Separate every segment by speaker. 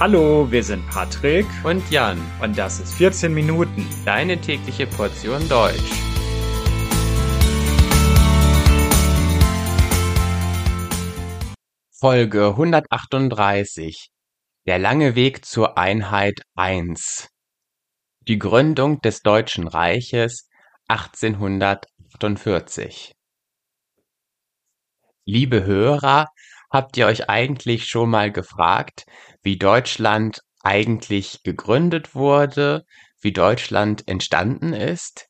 Speaker 1: Hallo, wir sind Patrick.
Speaker 2: Und Jan.
Speaker 1: Und das ist 14 Minuten,
Speaker 2: deine tägliche Portion Deutsch. Folge 138 Der lange Weg zur Einheit 1 Die Gründung des Deutschen Reiches 1848 Liebe Hörer, habt ihr euch eigentlich schon mal gefragt, wie Deutschland eigentlich gegründet wurde, wie Deutschland entstanden ist?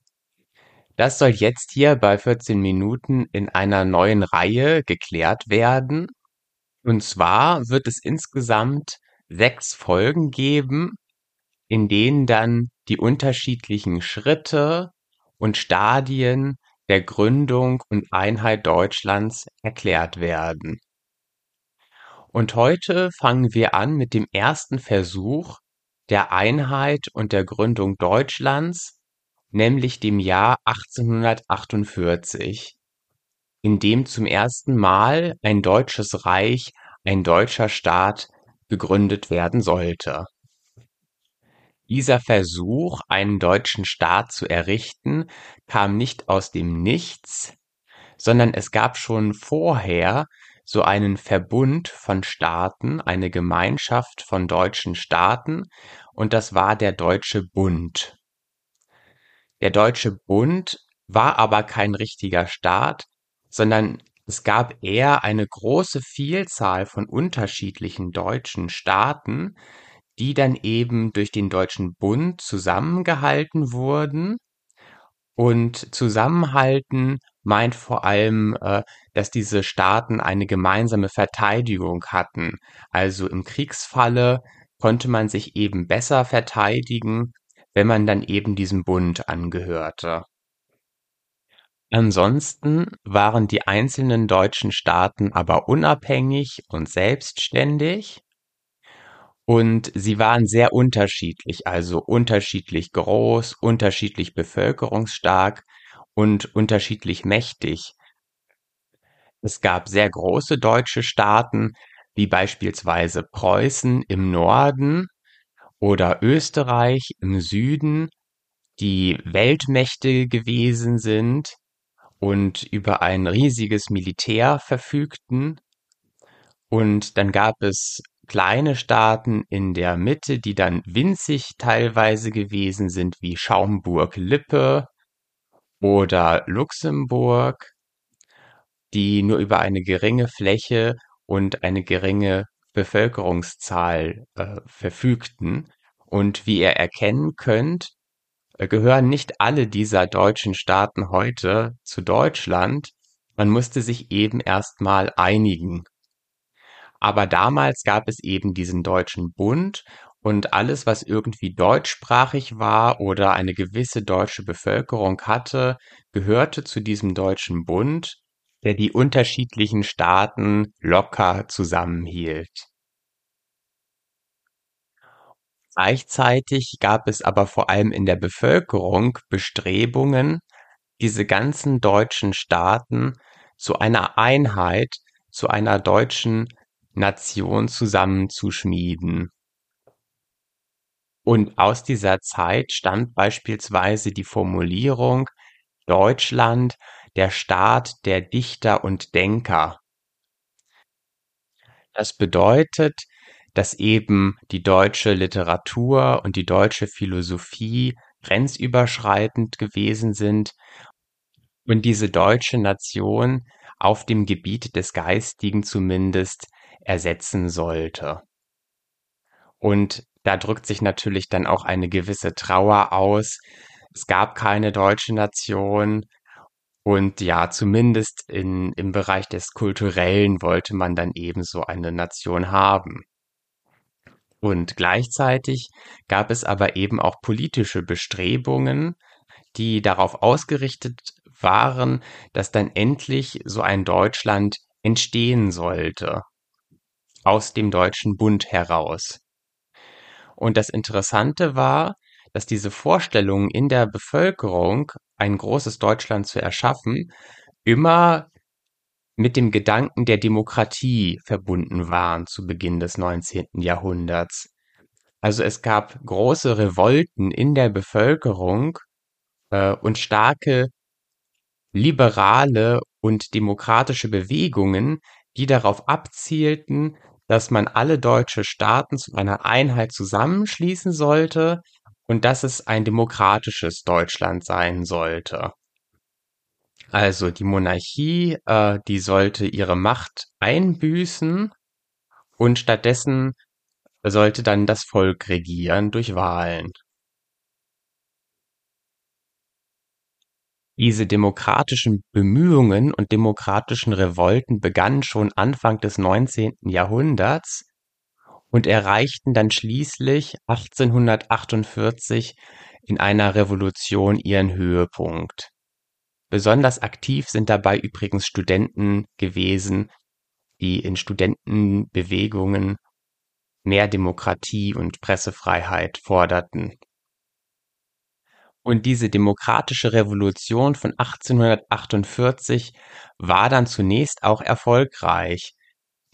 Speaker 2: Das soll jetzt hier bei 14 Minuten in einer neuen Reihe geklärt werden. Und zwar wird es insgesamt sechs Folgen geben, in denen dann die unterschiedlichen Schritte und Stadien der Gründung und Einheit Deutschlands erklärt werden. Und heute fangen wir an mit dem ersten Versuch der Einheit und der Gründung Deutschlands, nämlich dem Jahr 1848, in dem zum ersten Mal ein deutsches Reich, ein deutscher Staat gegründet werden sollte. Dieser Versuch, einen deutschen Staat zu errichten, kam nicht aus dem Nichts, sondern es gab schon vorher so einen Verbund von Staaten, eine Gemeinschaft von deutschen Staaten, und das war der Deutsche Bund. Der Deutsche Bund war aber kein richtiger Staat, sondern es gab eher eine große Vielzahl von unterschiedlichen deutschen Staaten, die dann eben durch den Deutschen Bund zusammengehalten wurden. Und zusammenhalten meint vor allem, äh, dass diese Staaten eine gemeinsame Verteidigung hatten. Also im Kriegsfalle konnte man sich eben besser verteidigen, wenn man dann eben diesem Bund angehörte. Ansonsten waren die einzelnen deutschen Staaten aber unabhängig und selbstständig und sie waren sehr unterschiedlich, also unterschiedlich groß, unterschiedlich bevölkerungsstark und unterschiedlich mächtig. Es gab sehr große deutsche Staaten, wie beispielsweise Preußen im Norden oder Österreich im Süden, die Weltmächte gewesen sind und über ein riesiges Militär verfügten. Und dann gab es kleine Staaten in der Mitte, die dann winzig teilweise gewesen sind, wie Schaumburg-Lippe oder Luxemburg, die nur über eine geringe Fläche und eine geringe Bevölkerungszahl äh, verfügten. Und wie ihr erkennen könnt, äh, gehören nicht alle dieser deutschen Staaten heute zu Deutschland. Man musste sich eben erstmal einigen. Aber damals gab es eben diesen Deutschen Bund und alles, was irgendwie deutschsprachig war oder eine gewisse deutsche Bevölkerung hatte, gehörte zu diesem Deutschen Bund, der die unterschiedlichen Staaten locker zusammenhielt. Gleichzeitig gab es aber vor allem in der Bevölkerung Bestrebungen, diese ganzen deutschen Staaten zu einer Einheit, zu einer deutschen Nation zusammenzuschmieden. Und aus dieser Zeit stammt beispielsweise die Formulierung Deutschland, der Staat der Dichter und Denker. Das bedeutet, dass eben die deutsche Literatur und die deutsche Philosophie grenzüberschreitend gewesen sind und diese deutsche Nation auf dem Gebiet des Geistigen zumindest ersetzen sollte. Und da drückt sich natürlich dann auch eine gewisse Trauer aus. Es gab keine deutsche Nation. Und ja, zumindest in, im Bereich des Kulturellen wollte man dann eben so eine Nation haben. Und gleichzeitig gab es aber eben auch politische Bestrebungen, die darauf ausgerichtet waren, dass dann endlich so ein Deutschland entstehen sollte. Aus dem Deutschen Bund heraus. Und das Interessante war, dass diese Vorstellungen in der Bevölkerung, ein großes Deutschland zu erschaffen, immer mit dem Gedanken der Demokratie verbunden waren zu Beginn des 19. Jahrhunderts. Also es gab große Revolten in der Bevölkerung äh, und starke liberale und demokratische Bewegungen, die darauf abzielten, dass man alle deutsche Staaten zu einer Einheit zusammenschließen sollte und dass es ein demokratisches Deutschland sein sollte. Also die Monarchie, äh, die sollte ihre Macht einbüßen und stattdessen sollte dann das Volk regieren durch Wahlen. Diese demokratischen Bemühungen und demokratischen Revolten begannen schon Anfang des 19. Jahrhunderts und erreichten dann schließlich 1848 in einer Revolution ihren Höhepunkt. Besonders aktiv sind dabei übrigens Studenten gewesen, die in Studentenbewegungen mehr Demokratie und Pressefreiheit forderten. Und diese demokratische Revolution von 1848 war dann zunächst auch erfolgreich.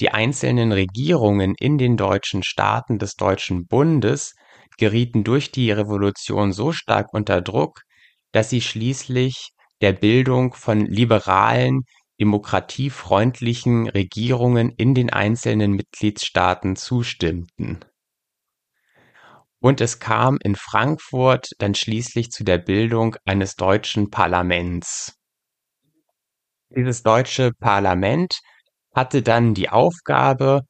Speaker 2: Die einzelnen Regierungen in den deutschen Staaten des Deutschen Bundes gerieten durch die Revolution so stark unter Druck, dass sie schließlich der Bildung von liberalen, demokratiefreundlichen Regierungen in den einzelnen Mitgliedstaaten zustimmten und es kam in Frankfurt dann schließlich zu der Bildung eines deutschen Parlaments. Dieses deutsche Parlament hatte dann die Aufgabe,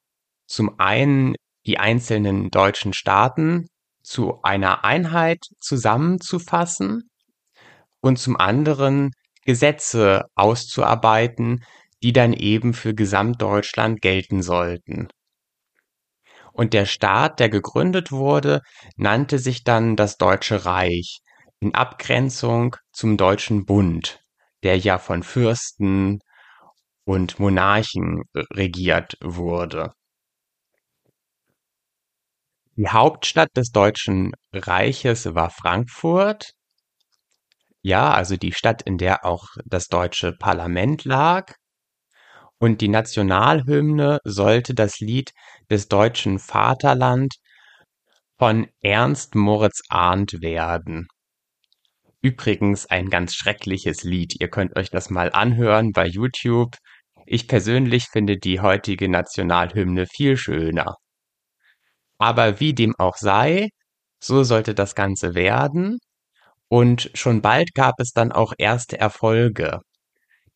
Speaker 2: zum einen die einzelnen deutschen Staaten zu einer Einheit zusammenzufassen und zum anderen Gesetze auszuarbeiten, die dann eben für Gesamtdeutschland gelten sollten und der Staat, der gegründet wurde, nannte sich dann das Deutsche Reich in Abgrenzung zum Deutschen Bund, der ja von Fürsten und Monarchen regiert wurde. Die Hauptstadt des Deutschen Reiches war Frankfurt. Ja, also die Stadt, in der auch das deutsche Parlament lag und die Nationalhymne sollte das Lied des deutschen Vaterland von Ernst Moritz Arndt werden. Übrigens ein ganz schreckliches Lied. Ihr könnt euch das mal anhören bei YouTube. Ich persönlich finde die heutige Nationalhymne viel schöner. Aber wie dem auch sei, so sollte das Ganze werden. Und schon bald gab es dann auch erste Erfolge.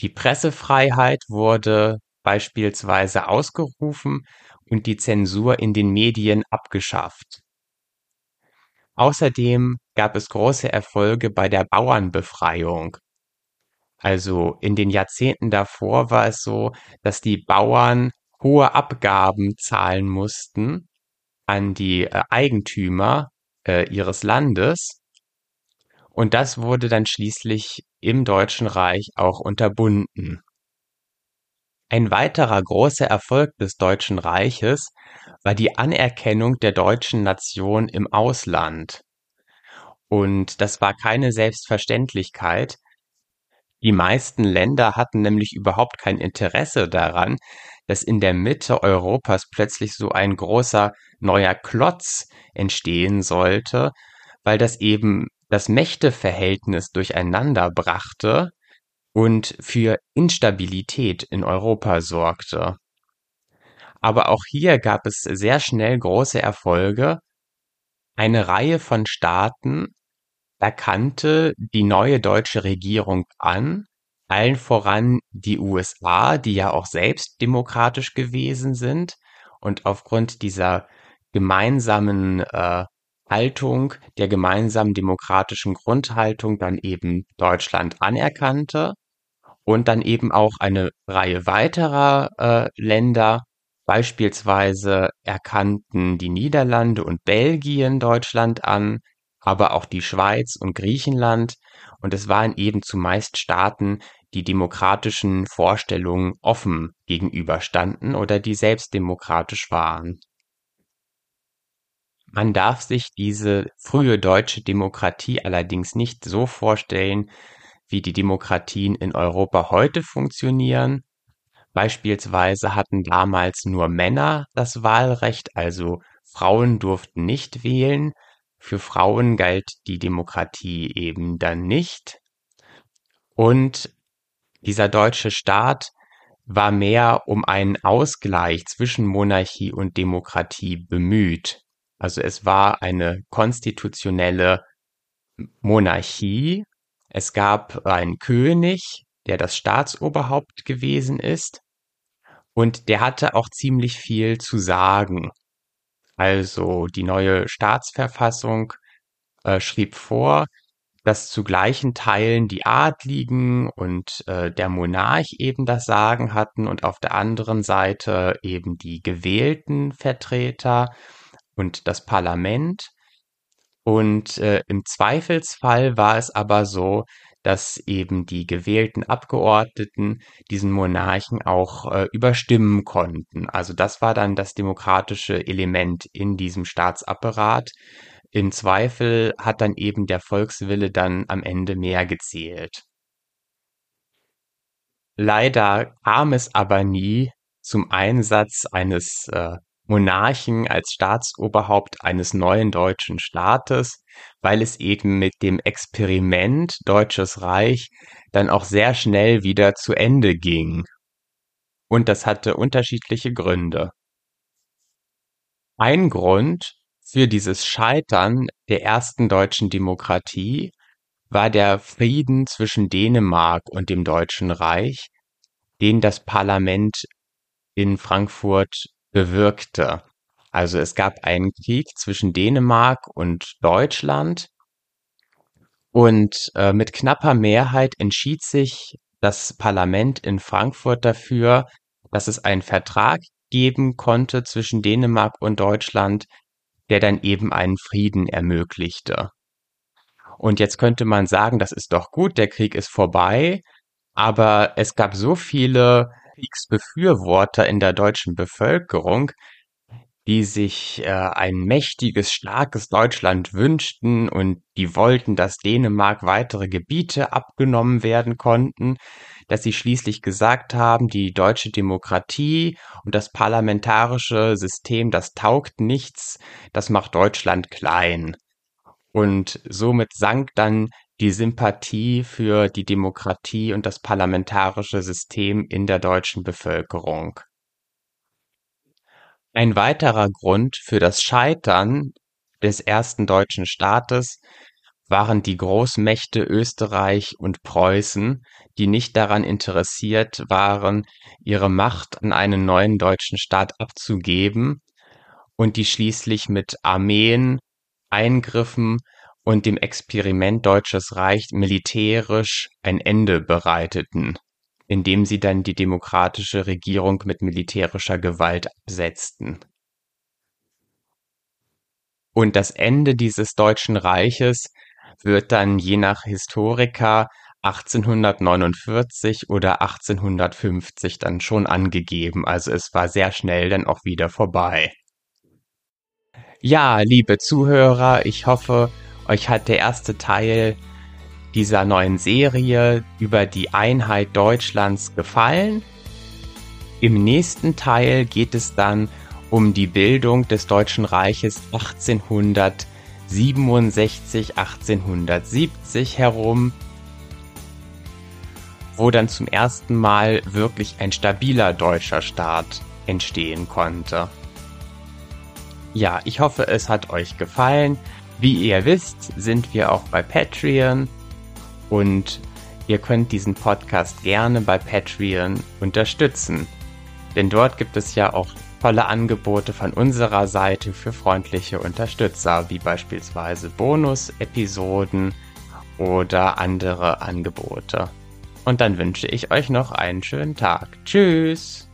Speaker 2: Die Pressefreiheit wurde beispielsweise ausgerufen und die Zensur in den Medien abgeschafft. Außerdem gab es große Erfolge bei der Bauernbefreiung. Also in den Jahrzehnten davor war es so, dass die Bauern hohe Abgaben zahlen mussten an die äh, Eigentümer äh, ihres Landes und das wurde dann schließlich im Deutschen Reich auch unterbunden. Ein weiterer großer Erfolg des Deutschen Reiches war die Anerkennung der deutschen Nation im Ausland. Und das war keine Selbstverständlichkeit. Die meisten Länder hatten nämlich überhaupt kein Interesse daran, dass in der Mitte Europas plötzlich so ein großer neuer Klotz entstehen sollte, weil das eben das Mächteverhältnis durcheinander brachte und für Instabilität in Europa sorgte. Aber auch hier gab es sehr schnell große Erfolge. Eine Reihe von Staaten erkannte die neue deutsche Regierung an, allen voran die USA, die ja auch selbst demokratisch gewesen sind und aufgrund dieser gemeinsamen äh, Haltung der gemeinsamen demokratischen Grundhaltung dann eben Deutschland anerkannte und dann eben auch eine Reihe weiterer äh, Länder, beispielsweise erkannten die Niederlande und Belgien Deutschland an, aber auch die Schweiz und Griechenland, und es waren eben zumeist Staaten, die demokratischen Vorstellungen offen gegenüberstanden oder die selbst demokratisch waren. Man darf sich diese frühe deutsche Demokratie allerdings nicht so vorstellen, wie die Demokratien in Europa heute funktionieren. Beispielsweise hatten damals nur Männer das Wahlrecht, also Frauen durften nicht wählen. Für Frauen galt die Demokratie eben dann nicht. Und dieser deutsche Staat war mehr um einen Ausgleich zwischen Monarchie und Demokratie bemüht. Also es war eine konstitutionelle Monarchie. Es gab einen König, der das Staatsoberhaupt gewesen ist. Und der hatte auch ziemlich viel zu sagen. Also die neue Staatsverfassung äh, schrieb vor, dass zu gleichen Teilen die Adligen und äh, der Monarch eben das Sagen hatten und auf der anderen Seite eben die gewählten Vertreter und das Parlament. Und äh, im Zweifelsfall war es aber so, dass eben die gewählten Abgeordneten diesen Monarchen auch äh, überstimmen konnten. Also das war dann das demokratische Element in diesem Staatsapparat. Im Zweifel hat dann eben der Volkswille dann am Ende mehr gezählt. Leider kam es aber nie zum Einsatz eines äh, Monarchen als Staatsoberhaupt eines neuen deutschen Staates, weil es eben mit dem Experiment Deutsches Reich dann auch sehr schnell wieder zu Ende ging. Und das hatte unterschiedliche Gründe. Ein Grund für dieses Scheitern der ersten deutschen Demokratie war der Frieden zwischen Dänemark und dem Deutschen Reich, den das Parlament in Frankfurt bewirkte. Also es gab einen Krieg zwischen Dänemark und Deutschland und äh, mit knapper Mehrheit entschied sich das Parlament in Frankfurt dafür, dass es einen Vertrag geben konnte zwischen Dänemark und Deutschland, der dann eben einen Frieden ermöglichte. Und jetzt könnte man sagen, das ist doch gut, der Krieg ist vorbei, aber es gab so viele Kriegsbefürworter in der deutschen Bevölkerung, die sich äh, ein mächtiges, starkes Deutschland wünschten und die wollten, dass Dänemark weitere Gebiete abgenommen werden konnten, dass sie schließlich gesagt haben, die deutsche Demokratie und das parlamentarische System, das taugt nichts, das macht Deutschland klein. Und somit sank dann die Sympathie für die Demokratie und das parlamentarische System in der deutschen Bevölkerung. Ein weiterer Grund für das Scheitern des ersten deutschen Staates waren die Großmächte Österreich und Preußen, die nicht daran interessiert waren, ihre Macht an einen neuen deutschen Staat abzugeben und die schließlich mit Armeen, Eingriffen und dem Experiment Deutsches Reich militärisch ein Ende bereiteten, indem sie dann die demokratische Regierung mit militärischer Gewalt absetzten. Und das Ende dieses Deutschen Reiches wird dann je nach Historiker 1849 oder 1850 dann schon angegeben. Also es war sehr schnell dann auch wieder vorbei. Ja, liebe Zuhörer, ich hoffe, euch hat der erste Teil dieser neuen Serie über die Einheit Deutschlands gefallen. Im nächsten Teil geht es dann um die Bildung des Deutschen Reiches 1800 67, 1870 herum, wo dann zum ersten Mal wirklich ein stabiler deutscher Staat entstehen konnte. Ja, ich hoffe, es hat euch gefallen. Wie ihr wisst, sind wir auch bei Patreon und ihr könnt diesen Podcast gerne bei Patreon unterstützen. Denn dort gibt es ja auch tolle Angebote von unserer Seite für freundliche Unterstützer, wie beispielsweise Bonus-Episoden oder andere Angebote. Und dann wünsche ich euch noch einen schönen Tag. Tschüss!